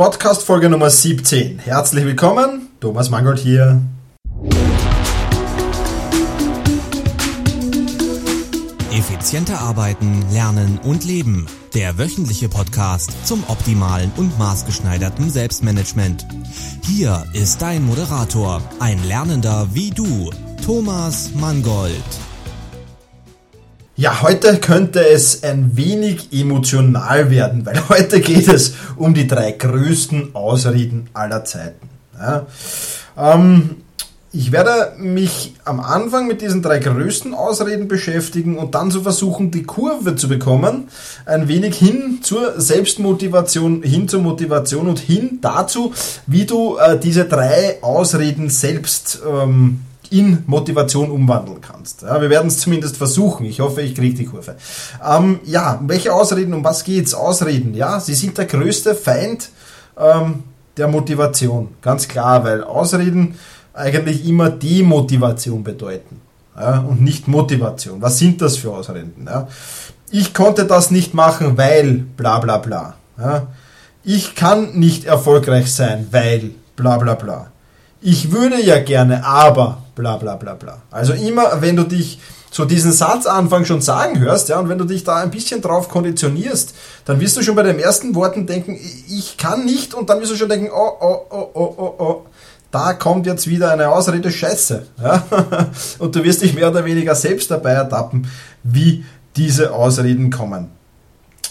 Podcast Folge Nummer 17. Herzlich willkommen, Thomas Mangold hier. Effizienter arbeiten, lernen und leben. Der wöchentliche Podcast zum optimalen und maßgeschneiderten Selbstmanagement. Hier ist dein Moderator, ein Lernender wie du, Thomas Mangold. Ja, heute könnte es ein wenig emotional werden, weil heute geht es um die drei größten Ausreden aller Zeiten. Ja, ähm, ich werde mich am Anfang mit diesen drei größten Ausreden beschäftigen und dann so versuchen, die Kurve zu bekommen, ein wenig hin zur Selbstmotivation, hin zur Motivation und hin dazu, wie du äh, diese drei Ausreden selbst ähm, in Motivation umwandeln kannst. Ja, wir werden es zumindest versuchen. Ich hoffe, ich kriege die Kurve. Ähm, ja, welche Ausreden, um was geht's? Ausreden, ja, sie sind der größte Feind ähm, der Motivation. Ganz klar, weil Ausreden eigentlich immer Demotivation bedeuten ja, und nicht Motivation. Was sind das für Ausreden? Ja? Ich konnte das nicht machen, weil bla bla bla. Ja? Ich kann nicht erfolgreich sein, weil bla bla bla. Ich würde ja gerne, aber bla bla bla bla. Also immer, wenn du dich so diesen Satzanfang schon sagen hörst, ja, und wenn du dich da ein bisschen drauf konditionierst, dann wirst du schon bei den ersten Worten denken, ich kann nicht, und dann wirst du schon denken, oh, oh, oh, oh, oh, oh, da kommt jetzt wieder eine Ausrede Scheiße. Ja? Und du wirst dich mehr oder weniger selbst dabei ertappen, wie diese Ausreden kommen.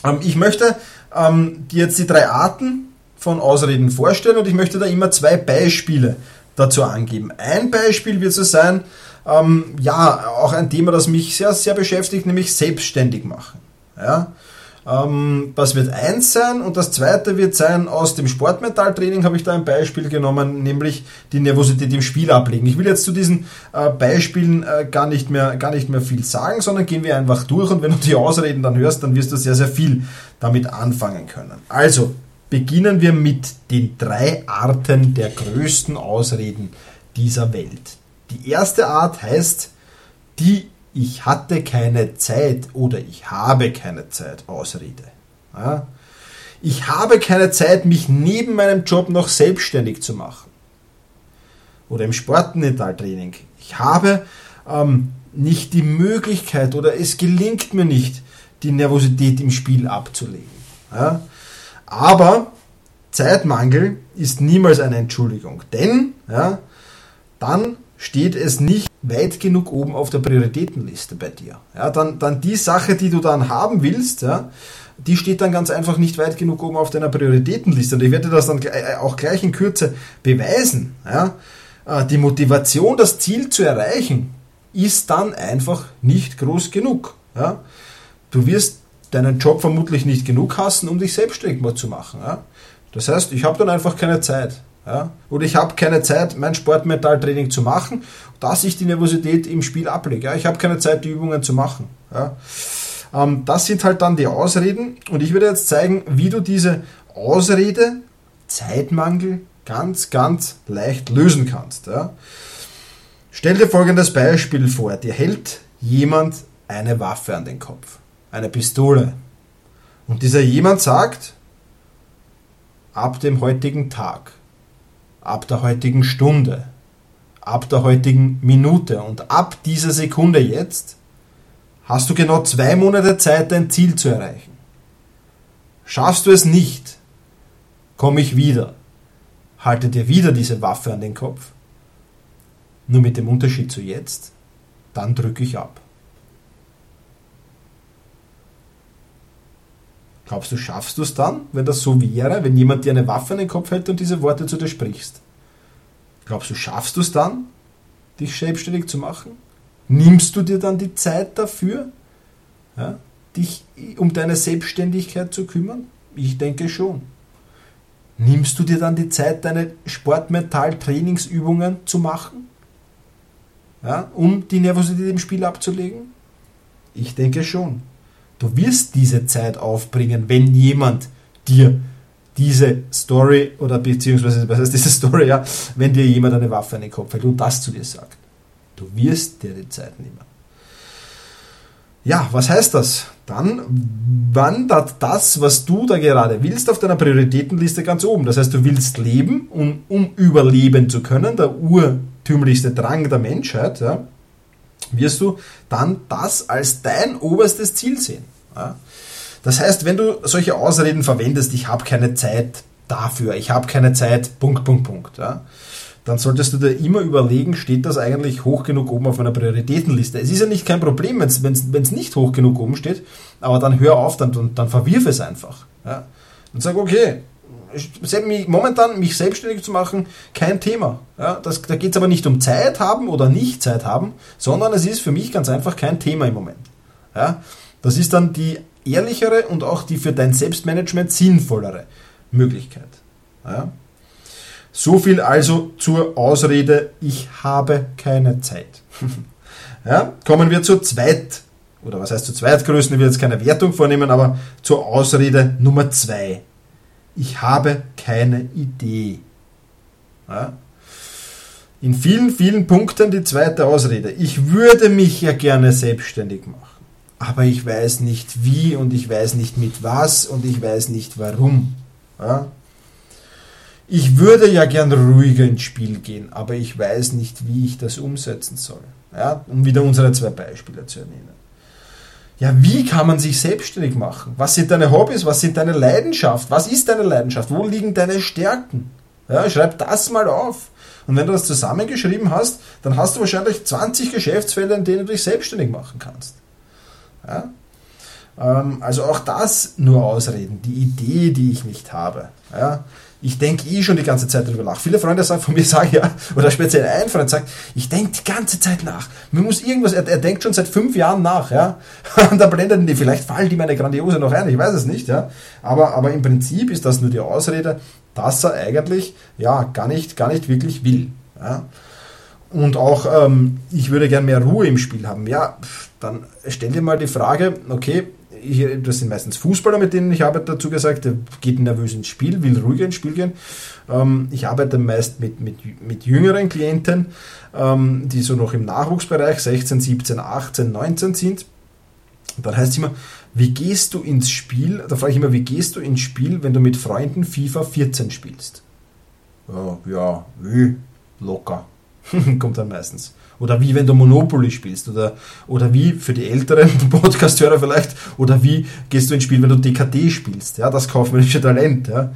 Ähm, ich möchte ähm, dir jetzt die drei Arten von Ausreden vorstellen und ich möchte da immer zwei Beispiele dazu angeben. Ein Beispiel wird so sein, ähm, ja, auch ein Thema, das mich sehr, sehr beschäftigt, nämlich selbstständig machen. Ja? Ähm, das wird eins sein und das zweite wird sein, aus dem Sportmetalltraining habe ich da ein Beispiel genommen, nämlich die Nervosität im Spiel ablegen. Ich will jetzt zu diesen äh, Beispielen äh, gar, nicht mehr, gar nicht mehr viel sagen, sondern gehen wir einfach durch und wenn du die Ausreden dann hörst, dann wirst du sehr, sehr viel damit anfangen können. Also, beginnen wir mit den drei Arten der größten Ausreden dieser Welt. Die erste Art heißt die ich hatte keine Zeit oder ich habe keine Zeit Ausrede. Ja? Ich habe keine Zeit, mich neben meinem Job noch selbstständig zu machen. Oder im Sportmentaltraining. Ich habe ähm, nicht die Möglichkeit oder es gelingt mir nicht, die Nervosität im Spiel abzulegen. Ja? Aber Zeitmangel ist niemals eine Entschuldigung, denn ja, dann steht es nicht weit genug oben auf der Prioritätenliste bei dir. Ja, dann, dann die Sache, die du dann haben willst, ja, die steht dann ganz einfach nicht weit genug oben auf deiner Prioritätenliste. Und ich werde das dann äh, auch gleich in Kürze beweisen. Ja. Äh, die Motivation, das Ziel zu erreichen, ist dann einfach nicht groß genug. Ja. Du wirst deinen Job vermutlich nicht genug hassen, um dich selbstständig mal zu machen. Ja. Das heißt, ich habe dann einfach keine Zeit. Ja? Oder ich habe keine Zeit, mein Sportmetalltraining zu machen, dass ich die Nervosität im Spiel ablege. Ja? Ich habe keine Zeit, die Übungen zu machen. Ja? Ähm, das sind halt dann die Ausreden und ich werde jetzt zeigen, wie du diese Ausrede, Zeitmangel, ganz, ganz leicht lösen kannst. Ja? Stell dir folgendes Beispiel vor. Dir hält jemand eine Waffe an den Kopf, eine Pistole. Und dieser jemand sagt, ab dem heutigen Tag ab der heutigen Stunde, ab der heutigen Minute und ab dieser Sekunde jetzt hast du genau zwei Monate Zeit, dein Ziel zu erreichen. Schaffst du es nicht, komme ich wieder, halte dir wieder diese Waffe an den Kopf. Nur mit dem Unterschied zu jetzt, dann drücke ich ab. Glaubst du, schaffst du es dann, wenn das so wäre, wenn jemand dir eine Waffe an den Kopf hält und diese Worte zu dir sprichst? Glaubst du, schaffst du es dann, dich selbstständig zu machen? Nimmst du dir dann die Zeit dafür, ja, dich um deine Selbstständigkeit zu kümmern? Ich denke schon. Nimmst du dir dann die Zeit, deine Sportmetall-Trainingsübungen zu machen? Ja, um die Nervosität im Spiel abzulegen? Ich denke schon. Du wirst diese Zeit aufbringen, wenn jemand dir diese Story oder beziehungsweise, was heißt diese Story, ja, wenn dir jemand eine Waffe an den Kopf hält und das zu dir sagt. Du wirst dir die Zeit nehmen. Ja, was heißt das? Dann wandert das, was du da gerade willst, auf deiner Prioritätenliste ganz oben. Das heißt, du willst leben, um, um überleben zu können, der urtümlichste Drang der Menschheit, ja, wirst du dann das als dein oberstes Ziel sehen. Ja. Das heißt, wenn du solche Ausreden verwendest, ich habe keine Zeit dafür, ich habe keine Zeit, Punkt, Punkt, Punkt, ja, dann solltest du dir immer überlegen, steht das eigentlich hoch genug oben auf meiner Prioritätenliste. Es ist ja nicht kein Problem, wenn es nicht hoch genug oben steht, aber dann hör auf, dann, dann verwirf es einfach. Ja. Und sag, okay, momentan mich selbstständig zu machen, kein Thema. Ja, das, da geht es aber nicht um Zeit haben oder nicht Zeit haben, sondern es ist für mich ganz einfach kein Thema im Moment. Ja, das ist dann die ehrlichere und auch die für dein Selbstmanagement sinnvollere Möglichkeit. Ja. So viel also zur Ausrede, ich habe keine Zeit. ja, kommen wir zur zweit, oder was heißt zur zweitgrößten, ich will jetzt keine Wertung vornehmen, aber zur Ausrede Nummer zwei. Ich habe keine Idee. Ja. In vielen, vielen Punkten die zweite Ausrede. Ich würde mich ja gerne selbstständig machen aber ich weiß nicht wie und ich weiß nicht mit was und ich weiß nicht warum. Ja? Ich würde ja gern ruhiger ins Spiel gehen, aber ich weiß nicht, wie ich das umsetzen soll. Ja? Um wieder unsere zwei Beispiele zu ernennen. Ja, wie kann man sich selbstständig machen? Was sind deine Hobbys? Was sind deine Leidenschaft? Was ist deine Leidenschaft? Wo liegen deine Stärken? Ja, schreib das mal auf. Und wenn du das zusammengeschrieben hast, dann hast du wahrscheinlich 20 Geschäftsfelder, in denen du dich selbstständig machen kannst. Ja? Ähm, also auch das nur Ausreden, die Idee, die ich nicht habe. Ja? Ich denke eh schon die ganze Zeit darüber nach. Viele Freunde sagen von mir, sagen ja, oder speziell ein Freund sagt, ich denke die ganze Zeit nach. Mir muss irgendwas, er, er denkt schon seit fünf Jahren nach, ja. Und da blenden die, vielleicht fallen die meine Grandiose noch ein, ich weiß es nicht, ja. Aber, aber im Prinzip ist das nur die Ausrede, dass er eigentlich, ja, gar nicht, gar nicht wirklich will, ja. Und auch, ähm, ich würde gern mehr Ruhe im Spiel haben. Ja, dann stell dir mal die Frage, okay, ich, das sind meistens Fußballer, mit denen ich arbeite, dazu gesagt, der geht nervös ins Spiel, will ruhiger ins Spiel gehen. Ähm, ich arbeite meist mit, mit, mit jüngeren Klienten, ähm, die so noch im Nachwuchsbereich 16, 17, 18, 19 sind. Dann heißt es immer, wie gehst du ins Spiel? Da frage ich immer, wie gehst du ins Spiel, wenn du mit Freunden FIFA 14 spielst? Ja, ja? Locker. Kommt dann meistens. Oder wie wenn du Monopoly spielst. Oder, oder wie für die älteren Podcast-Hörer vielleicht, oder wie gehst du ins Spiel, wenn du DKT spielst. Ja, das kaufmännische Talent. Ja.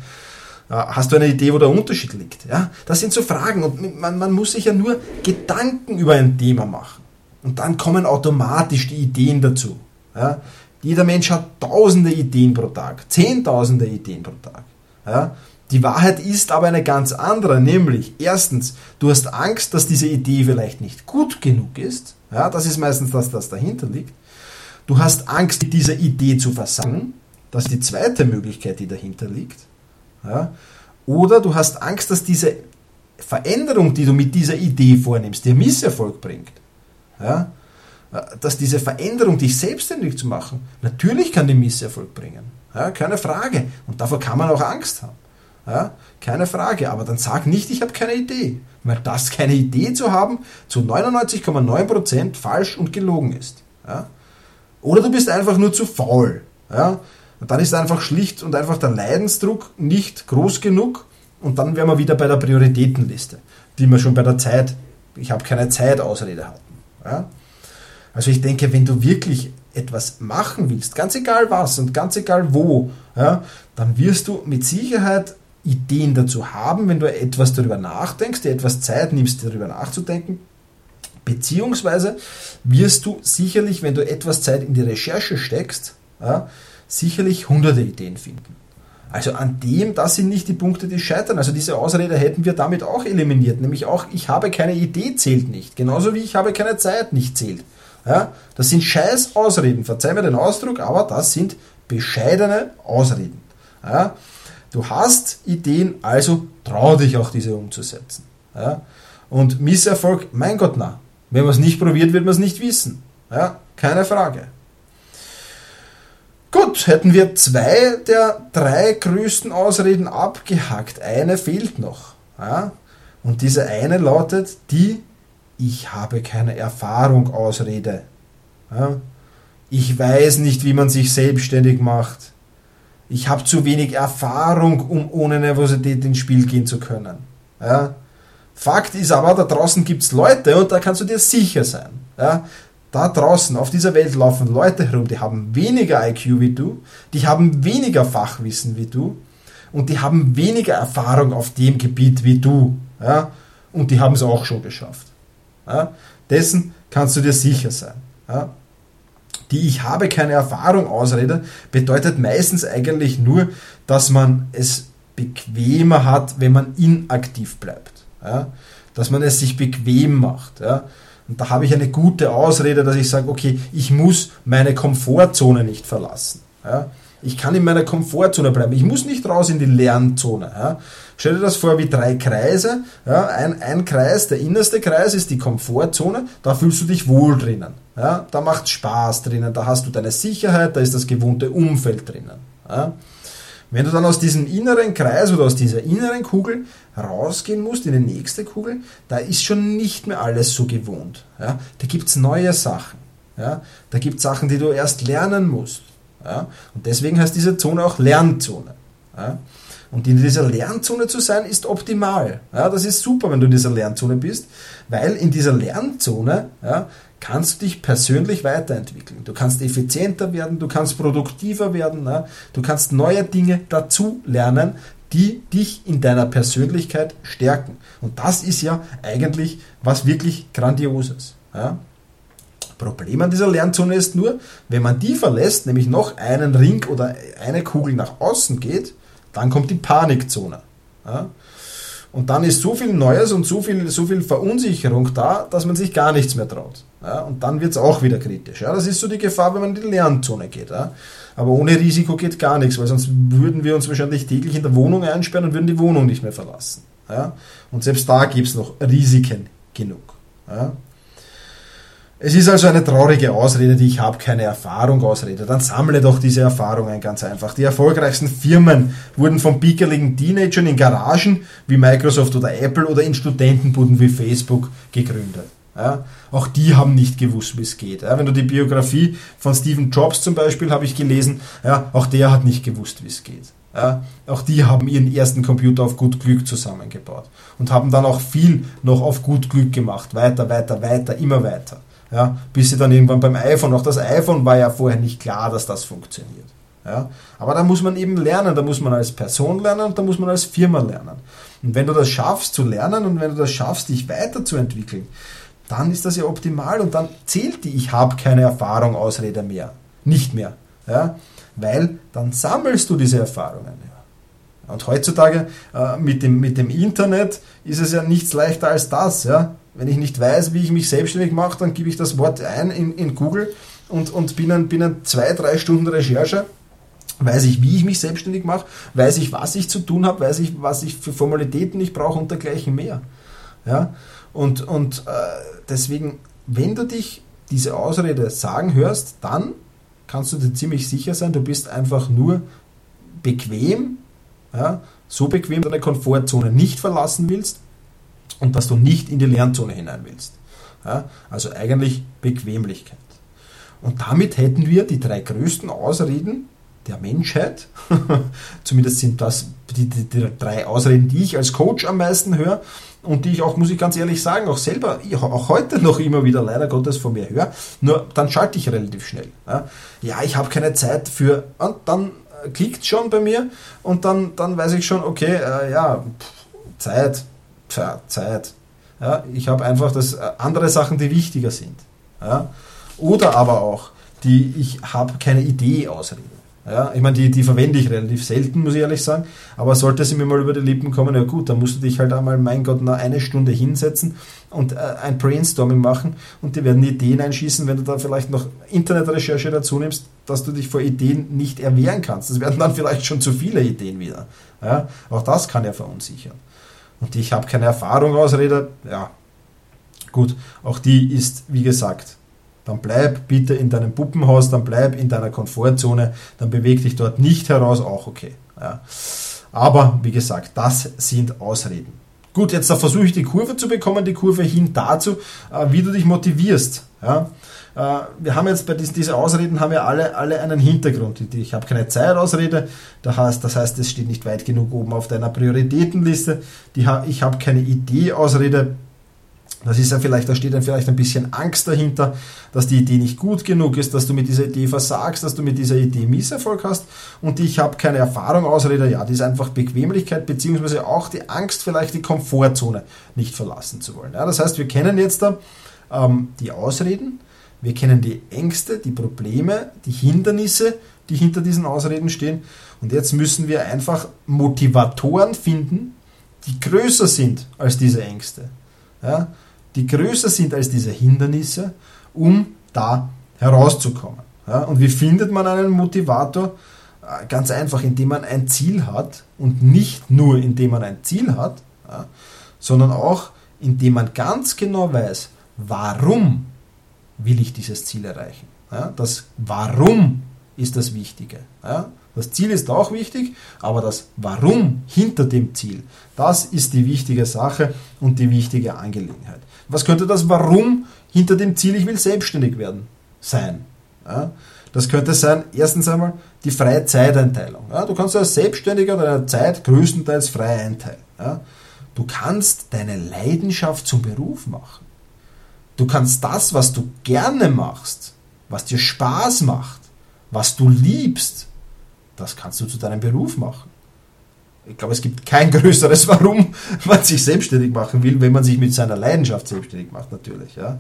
Hast du eine Idee, wo der Unterschied liegt? Ja, das sind so Fragen und man, man muss sich ja nur Gedanken über ein Thema machen. Und dann kommen automatisch die Ideen dazu. Ja. Jeder Mensch hat tausende Ideen pro Tag, zehntausende Ideen pro Tag. Ja. Die Wahrheit ist aber eine ganz andere, nämlich erstens, du hast Angst, dass diese Idee vielleicht nicht gut genug ist. Ja, das ist meistens das, was dahinter liegt. Du hast Angst, mit dieser Idee zu versagen. Das ist die zweite Möglichkeit, die dahinter liegt. Ja, oder du hast Angst, dass diese Veränderung, die du mit dieser Idee vornimmst, dir Misserfolg bringt. Ja, dass diese Veränderung, dich selbstständig zu machen, natürlich kann die Misserfolg bringen. Ja, keine Frage. Und davor kann man auch Angst haben. Ja, keine Frage, aber dann sag nicht, ich habe keine Idee. Weil das keine Idee zu haben zu 99,9% falsch und gelogen ist. Ja? Oder du bist einfach nur zu faul. Ja? Und dann ist einfach schlicht und einfach der Leidensdruck nicht groß genug und dann wären wir wieder bei der Prioritätenliste, die wir schon bei der Zeit, ich habe keine Zeit Ausrede hatten. Ja? Also ich denke, wenn du wirklich etwas machen willst, ganz egal was und ganz egal wo, ja, dann wirst du mit Sicherheit Ideen dazu haben, wenn du etwas darüber nachdenkst, dir etwas Zeit nimmst, darüber nachzudenken. Beziehungsweise wirst du sicherlich, wenn du etwas Zeit in die Recherche steckst, ja, sicherlich hunderte Ideen finden. Also an dem, das sind nicht die Punkte, die scheitern. Also diese Ausrede hätten wir damit auch eliminiert. Nämlich auch, ich habe keine Idee zählt nicht. Genauso wie ich habe keine Zeit nicht zählt. Ja, das sind scheiß Ausreden. Verzeih mir den Ausdruck, aber das sind bescheidene Ausreden. Ja, Du hast Ideen, also trau dich auch diese umzusetzen. Ja? Und Misserfolg, mein Gott, na. Wenn man es nicht probiert, wird man es nicht wissen. Ja? Keine Frage. Gut, hätten wir zwei der drei größten Ausreden abgehackt. Eine fehlt noch. Ja? Und diese eine lautet die Ich habe keine Erfahrung Ausrede. Ja? Ich weiß nicht, wie man sich selbstständig macht. Ich habe zu wenig Erfahrung, um ohne Nervosität ins Spiel gehen zu können. Ja? Fakt ist aber, da draußen gibt es Leute und da kannst du dir sicher sein. Ja? Da draußen auf dieser Welt laufen Leute herum, die haben weniger IQ wie du, die haben weniger Fachwissen wie du und die haben weniger Erfahrung auf dem Gebiet wie du. Ja? Und die haben es auch schon geschafft. Ja? Dessen kannst du dir sicher sein. Ja? Die ich habe keine Erfahrung Ausrede bedeutet meistens eigentlich nur, dass man es bequemer hat, wenn man inaktiv bleibt. Ja? Dass man es sich bequem macht. Ja? Und da habe ich eine gute Ausrede, dass ich sage, okay, ich muss meine Komfortzone nicht verlassen. Ja? Ich kann in meiner Komfortzone bleiben. Ich muss nicht raus in die Lernzone. Ja? Stell dir das vor wie drei Kreise. Ja? Ein, ein Kreis, der innerste Kreis ist die Komfortzone. Da fühlst du dich wohl drinnen. Ja? Da macht Spaß drinnen. Da hast du deine Sicherheit. Da ist das gewohnte Umfeld drinnen. Ja? Wenn du dann aus diesem inneren Kreis oder aus dieser inneren Kugel rausgehen musst in die nächste Kugel, da ist schon nicht mehr alles so gewohnt. Ja? Da gibt es neue Sachen. Ja? Da gibt es Sachen, die du erst lernen musst. Ja? Und deswegen heißt diese Zone auch Lernzone. Ja? Und in dieser Lernzone zu sein, ist optimal. Ja, das ist super, wenn du in dieser Lernzone bist, weil in dieser Lernzone ja, kannst du dich persönlich weiterentwickeln. Du kannst effizienter werden, du kannst produktiver werden, ja, du kannst neue Dinge dazu lernen, die dich in deiner Persönlichkeit stärken. Und das ist ja eigentlich was wirklich Grandioses. Ja. Problem an dieser Lernzone ist nur, wenn man die verlässt, nämlich noch einen Ring oder eine Kugel nach außen geht, dann kommt die Panikzone. Ja. Und dann ist so viel Neues und so viel, so viel Verunsicherung da, dass man sich gar nichts mehr traut. Ja, und dann wird es auch wieder kritisch. Ja, das ist so die Gefahr, wenn man in die Lernzone geht. Aber ohne Risiko geht gar nichts, weil sonst würden wir uns wahrscheinlich täglich in der Wohnung einsperren und würden die Wohnung nicht mehr verlassen. Und selbst da gibt es noch Risiken genug. Es ist also eine traurige Ausrede, die ich habe keine Erfahrung Ausrede. Dann sammle doch diese Erfahrungen ganz einfach. Die erfolgreichsten Firmen wurden von pickeligen Teenagern in Garagen wie Microsoft oder Apple oder in Studentenbuden wie Facebook gegründet. Ja, auch die haben nicht gewusst, wie es geht. Ja, wenn du die Biografie von Stephen Jobs zum Beispiel habe ich gelesen, ja, auch der hat nicht gewusst, wie es geht. Ja, auch die haben ihren ersten Computer auf gut Glück zusammengebaut und haben dann auch viel noch auf gut Glück gemacht. Weiter, weiter, weiter, immer weiter ja, bis sie dann irgendwann beim iPhone, auch das iPhone war ja vorher nicht klar, dass das funktioniert. Ja, aber da muss man eben lernen, da muss man als Person lernen und da muss man als Firma lernen. Und wenn du das schaffst zu lernen und wenn du das schaffst, dich weiterzuentwickeln, dann ist das ja optimal und dann zählt die Ich habe keine Erfahrung Ausrede mehr. Nicht mehr. Ja? Weil dann sammelst du diese Erfahrungen. Und heutzutage äh, mit, dem, mit dem Internet ist es ja nichts leichter als das. Ja? Wenn ich nicht weiß, wie ich mich selbstständig mache, dann gebe ich das Wort ein in, in Google und, und binnen, binnen zwei, drei Stunden Recherche weiß ich, wie ich mich selbstständig mache, weiß ich, was ich zu tun habe, weiß ich, was ich für Formalitäten ich brauche und dergleichen mehr. Ja? Und, und äh, deswegen, wenn du dich diese Ausrede sagen hörst, dann kannst du dir ziemlich sicher sein, du bist einfach nur bequem, ja? so bequem, deine Komfortzone nicht verlassen willst und dass du nicht in die Lernzone hinein willst. Ja, also eigentlich Bequemlichkeit. Und damit hätten wir die drei größten Ausreden der Menschheit. Zumindest sind das die, die, die, drei Ausreden, die ich als Coach am meisten höre und die ich auch, muss ich ganz ehrlich sagen, auch selber, auch heute noch immer wieder leider Gottes von mir höre. Nur dann schalte ich relativ schnell. Ja, ja ich habe keine Zeit für, und dann klickt schon bei mir und dann, dann weiß ich schon, okay, äh, ja, Zeit, Tja, Zeit. Ja, ich habe einfach das, äh, andere Sachen, die wichtiger sind. Ja. Oder aber auch, die ich habe keine Idee ausreden. Ja, ich meine, die, die verwende ich relativ selten, muss ich ehrlich sagen. Aber sollte sie mir mal über die Lippen kommen, ja gut, dann musst du dich halt einmal, mein Gott, noch eine Stunde hinsetzen und äh, ein Brainstorming machen und die werden Ideen einschießen, wenn du da vielleicht noch Internetrecherche dazu nimmst, dass du dich vor Ideen nicht erwehren kannst. Das werden dann vielleicht schon zu viele Ideen wieder. Ja, auch das kann ja verunsichern und ich habe keine Erfahrung Ausrede, ja, gut, auch die ist, wie gesagt, dann bleib bitte in deinem Puppenhaus, dann bleib in deiner Komfortzone, dann beweg dich dort nicht heraus, auch okay. Ja. Aber wie gesagt, das sind Ausreden. Gut, jetzt versuche ich die Kurve zu bekommen, die Kurve hin dazu, äh, wie du dich motivierst. Ja. Äh, wir haben jetzt bei diesen diese Ausreden haben ja alle, alle einen Hintergrund. Ich habe keine Zeitausrede, das heißt, das heißt, es steht nicht weit genug oben auf deiner Prioritätenliste. Die, ich habe keine Idee-Ausrede, das ist ja vielleicht, da steht dann vielleicht ein bisschen Angst dahinter, dass die Idee nicht gut genug ist, dass du mit dieser Idee versagst, dass du mit dieser Idee Misserfolg hast und ich habe keine Erfahrung, Ausrede, ja, das ist einfach Bequemlichkeit, beziehungsweise auch die Angst, vielleicht die Komfortzone nicht verlassen zu wollen. Ja, das heißt, wir kennen jetzt da ähm, die Ausreden, wir kennen die Ängste, die Probleme, die Hindernisse, die hinter diesen Ausreden stehen und jetzt müssen wir einfach Motivatoren finden, die größer sind als diese Ängste. Ja? die größer sind als diese Hindernisse, um da herauszukommen. Ja, und wie findet man einen Motivator? Äh, ganz einfach, indem man ein Ziel hat und nicht nur indem man ein Ziel hat, ja, sondern auch indem man ganz genau weiß, warum will ich dieses Ziel erreichen. Ja, das Warum ist das Wichtige. Ja, das Ziel ist auch wichtig, aber das Warum hinter dem Ziel, das ist die wichtige Sache und die wichtige Angelegenheit. Was könnte das Warum hinter dem Ziel, ich will selbstständig werden, sein? Ja, das könnte sein, erstens einmal, die freie Zeiteinteilung. Ja, du kannst als Selbstständiger deine Zeit größtenteils frei einteilen. Ja, du kannst deine Leidenschaft zum Beruf machen. Du kannst das, was du gerne machst, was dir Spaß macht, was du liebst, das kannst du zu deinem Beruf machen. Ich glaube, es gibt kein größeres Warum man sich selbstständig machen will, wenn man sich mit seiner Leidenschaft selbstständig macht, natürlich. Ja.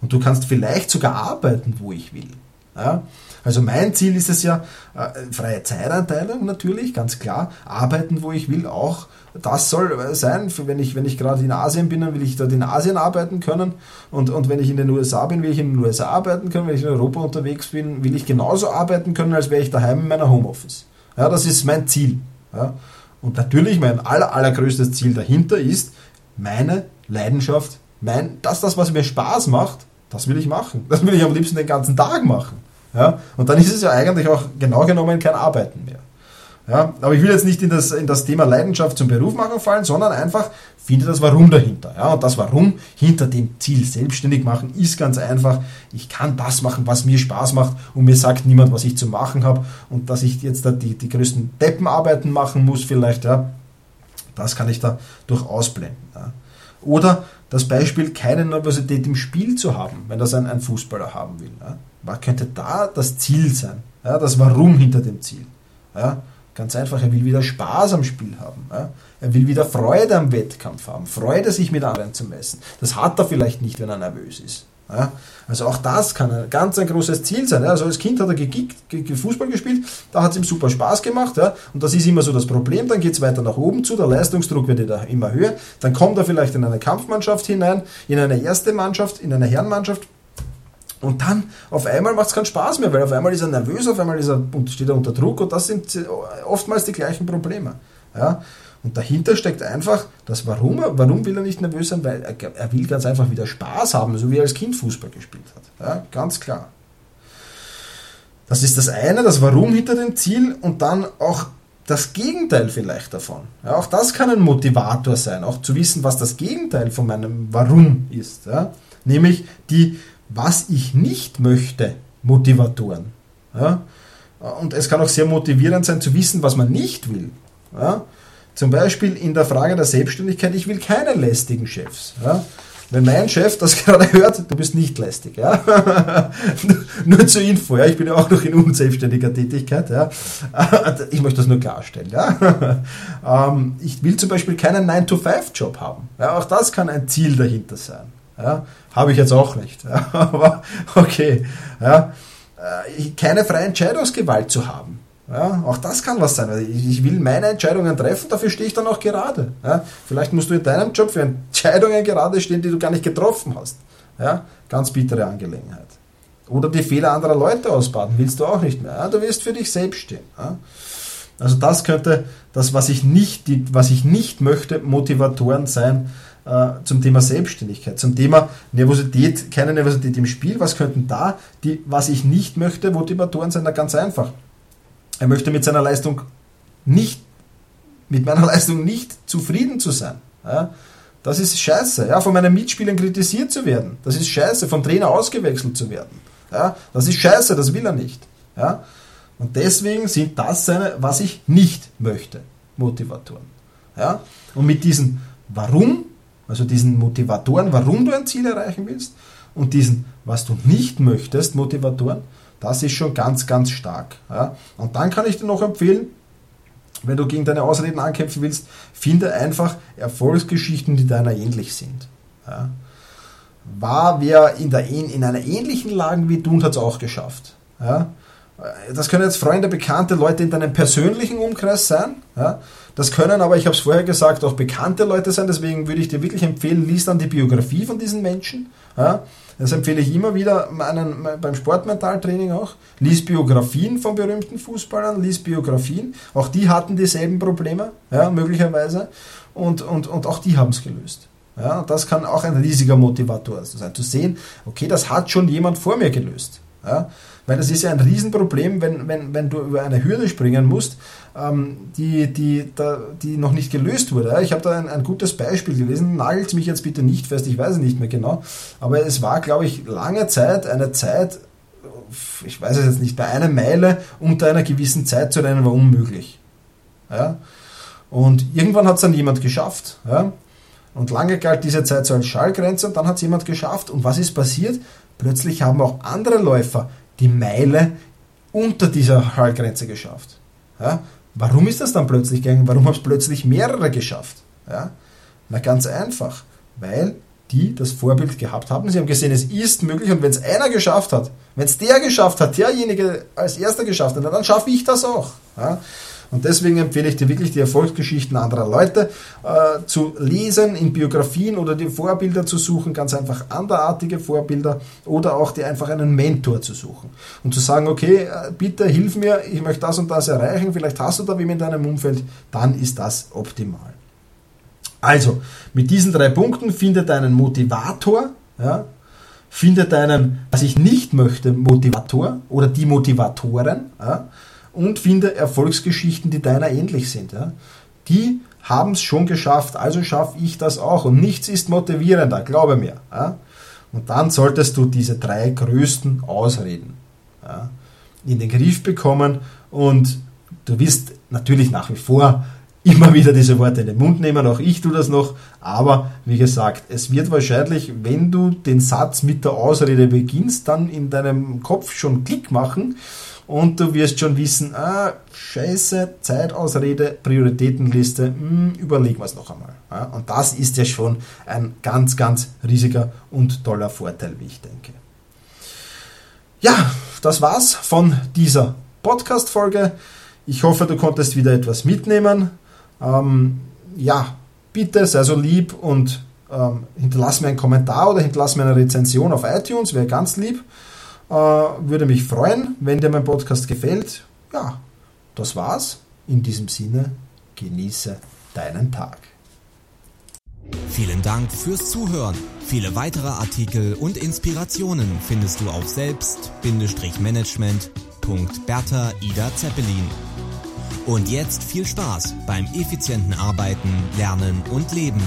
Und du kannst vielleicht sogar arbeiten, wo ich will. Ja. Also mein Ziel ist es ja, äh, freie Zeitanteilung natürlich, ganz klar, arbeiten, wo ich will, auch das soll sein, wenn ich, wenn ich gerade in Asien bin, dann will ich dort in Asien arbeiten können und, und wenn ich in den USA bin, will ich in den USA arbeiten können, wenn ich in Europa unterwegs bin, will ich genauso arbeiten können, als wäre ich daheim in meiner Homeoffice. Ja, das ist mein Ziel. Ja. Und natürlich mein aller, allergrößtes Ziel dahinter ist, meine Leidenschaft, mein, das, das, was mir Spaß macht, das will ich machen. Das will ich am liebsten den ganzen Tag machen. Ja? Und dann ist es ja eigentlich auch genau genommen kein Arbeiten mehr. Ja? Aber ich will jetzt nicht in das, in das Thema Leidenschaft zum Beruf machen fallen, sondern einfach finde das Warum dahinter. Ja? Und das Warum hinter dem Ziel selbstständig machen ist ganz einfach. Ich kann das machen, was mir Spaß macht und mir sagt niemand, was ich zu machen habe und dass ich jetzt da die, die größten Deppenarbeiten machen muss vielleicht. Ja? Das kann ich da durchaus blenden. Ja? Oder das Beispiel, keine Nervosität im Spiel zu haben, wenn das ein, ein Fußballer haben will. Ja? Was könnte da das Ziel sein? Ja, das Warum hinter dem Ziel. Ja, ganz einfach, er will wieder Spaß am Spiel haben. Ja. Er will wieder Freude am Wettkampf haben, Freude, sich mit anderen zu messen. Das hat er vielleicht nicht, wenn er nervös ist. Ja, also auch das kann ein ganz ein großes Ziel sein. Ja. Also als Kind hat er gekickt, Fußball gespielt, da hat es ihm super Spaß gemacht. Ja. Und das ist immer so das Problem. Dann geht es weiter nach oben zu, der Leistungsdruck wird immer höher. Dann kommt er vielleicht in eine Kampfmannschaft hinein, in eine erste Mannschaft, in eine Herrenmannschaft und dann auf einmal macht es keinen Spaß mehr, weil auf einmal ist er nervös, auf einmal ist er, steht er unter Druck und das sind oftmals die gleichen Probleme. Ja? Und dahinter steckt einfach das Warum. Warum will er nicht nervös sein? Weil er, er will ganz einfach wieder Spaß haben, so wie er als Kind Fußball gespielt hat. Ja? Ganz klar. Das ist das eine, das Warum hinter dem Ziel und dann auch das Gegenteil vielleicht davon. Ja, auch das kann ein Motivator sein, auch zu wissen, was das Gegenteil von meinem Warum ist. Ja? Nämlich die was ich nicht möchte, Motivatoren. Ja? Und es kann auch sehr motivierend sein zu wissen, was man nicht will. Ja? Zum Beispiel in der Frage der Selbstständigkeit, ich will keine lästigen Chefs. Ja? Wenn mein Chef das gerade hört, du bist nicht lästig. Ja? nur zur Info, ja? ich bin ja auch noch in unselbstständiger Tätigkeit. Ja? Ich möchte das nur klarstellen. Ja? Ähm, ich will zum Beispiel keinen 9-to-5-Job haben. Ja? Auch das kann ein Ziel dahinter sein. Ja? Habe ich jetzt auch nicht. Ja? Aber okay. Ja? Äh, keine freie Entscheidungsgewalt zu haben. Ja, auch das kann was sein. Ich will meine Entscheidungen treffen, dafür stehe ich dann auch gerade. Ja, vielleicht musst du in deinem Job für Entscheidungen gerade stehen, die du gar nicht getroffen hast. Ja, ganz bittere Angelegenheit. Oder die Fehler anderer Leute ausbaden, willst du auch nicht mehr. Ja, du wirst für dich selbst stehen. Ja. Also das könnte das, was ich nicht, was ich nicht möchte, Motivatoren sein, äh, zum Thema Selbstständigkeit, zum Thema Nervosität, keine Nervosität im Spiel. Was könnten da die, was ich nicht möchte, Motivatoren sein? Na ganz einfach. Er möchte mit seiner Leistung nicht, mit meiner Leistung nicht zufrieden zu sein. Ja? Das ist scheiße, ja, von meinen Mitspielern kritisiert zu werden. Das ist scheiße, vom Trainer ausgewechselt zu werden. Ja, das ist scheiße, das will er nicht. Ja. Und deswegen sind das seine, was ich nicht möchte, Motivatoren. Ja. Und mit diesen Warum, also diesen Motivatoren, warum du ein Ziel erreichen willst, und diesen, was du nicht möchtest, Motivatoren, das ist schon ganz, ganz stark. Ja. Und dann kann ich dir noch empfehlen, wenn du gegen deine Ausreden ankämpfen willst, finde einfach Erfolgsgeschichten, die deiner ähnlich sind. Ja. War wer in, der, in einer ähnlichen Lage wie du und hat es auch geschafft. Ja. Das können jetzt Freunde, bekannte Leute in deinem persönlichen Umkreis sein. Ja. Das können aber, ich habe es vorher gesagt, auch bekannte Leute sein. Deswegen würde ich dir wirklich empfehlen, lies dann die Biografie von diesen Menschen. Ja. Das empfehle ich immer wieder meinen, beim Sportmentaltraining auch. Lies Biografien von berühmten Fußballern, lies Biografien. Auch die hatten dieselben Probleme, ja, möglicherweise. Und, und, und auch die haben es gelöst. Ja, das kann auch ein riesiger Motivator sein. Zu sehen, okay, das hat schon jemand vor mir gelöst. Ja, weil das ist ja ein Riesenproblem, wenn, wenn, wenn du über eine Hürde springen musst, ähm, die, die, da, die noch nicht gelöst wurde. Ich habe da ein, ein gutes Beispiel gelesen, nagelt mich jetzt bitte nicht fest, ich weiß es nicht mehr genau, aber es war, glaube ich, lange Zeit eine Zeit, ich weiß es jetzt nicht, bei einer Meile unter einer gewissen Zeit zu rennen war unmöglich. Ja? Und irgendwann hat es dann jemand geschafft. Ja? Und lange galt diese Zeit so als Schallgrenze und dann hat es jemand geschafft. Und was ist passiert? Plötzlich haben auch andere Läufer die Meile unter dieser Schallgrenze geschafft. Ja? Warum ist das dann plötzlich gegangen? Warum haben es plötzlich mehrere geschafft? Ja? Na ganz einfach, weil die das Vorbild gehabt haben. Sie haben gesehen, es ist möglich und wenn es einer geschafft hat, wenn es der geschafft hat, derjenige als erster geschafft hat, dann schaffe ich das auch. Ja? Und deswegen empfehle ich dir wirklich die Erfolgsgeschichten anderer Leute äh, zu lesen, in Biografien oder die Vorbilder zu suchen, ganz einfach anderartige Vorbilder oder auch dir einfach einen Mentor zu suchen und zu sagen, okay, äh, bitte hilf mir, ich möchte das und das erreichen, vielleicht hast du da wem in deinem Umfeld, dann ist das optimal. Also, mit diesen drei Punkten finde deinen Motivator, ja, finde deinen, was ich nicht möchte, Motivator oder die Motivatoren, ja, und finde Erfolgsgeschichten, die deiner ähnlich sind. Ja? Die haben es schon geschafft, also schaffe ich das auch. Und nichts ist motivierender, glaube mir. Ja? Und dann solltest du diese drei größten Ausreden ja, in den Griff bekommen und du wirst natürlich nach wie vor immer wieder diese Worte in den Mund nehmen, auch ich tue das noch, aber wie gesagt, es wird wahrscheinlich, wenn du den Satz mit der Ausrede beginnst, dann in deinem Kopf schon Klick machen und du wirst schon wissen, ah, scheiße, Zeitausrede, Prioritätenliste, hm, überlegen wir es noch einmal. Ja, und das ist ja schon ein ganz, ganz riesiger und toller Vorteil, wie ich denke. Ja, das war's von dieser Podcast-Folge. Ich hoffe, du konntest wieder etwas mitnehmen. Ähm, ja, bitte sei so lieb und ähm, hinterlass mir einen Kommentar oder hinterlass mir eine Rezension auf iTunes, wäre ganz lieb. Äh, würde mich freuen, wenn dir mein Podcast gefällt. Ja, das war's. In diesem Sinne, genieße deinen Tag. Vielen Dank fürs Zuhören. Viele weitere Artikel und Inspirationen findest du auf selbst-management.bertha Ida Zeppelin. Und jetzt viel Spaß beim effizienten Arbeiten, Lernen und Leben.